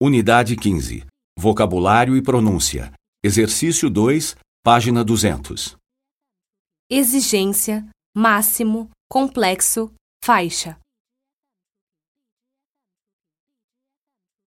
Unidade 15. Vocabulário e pronúncia. Exercício 2, página 200. exigência, máximo, complexo, faixa.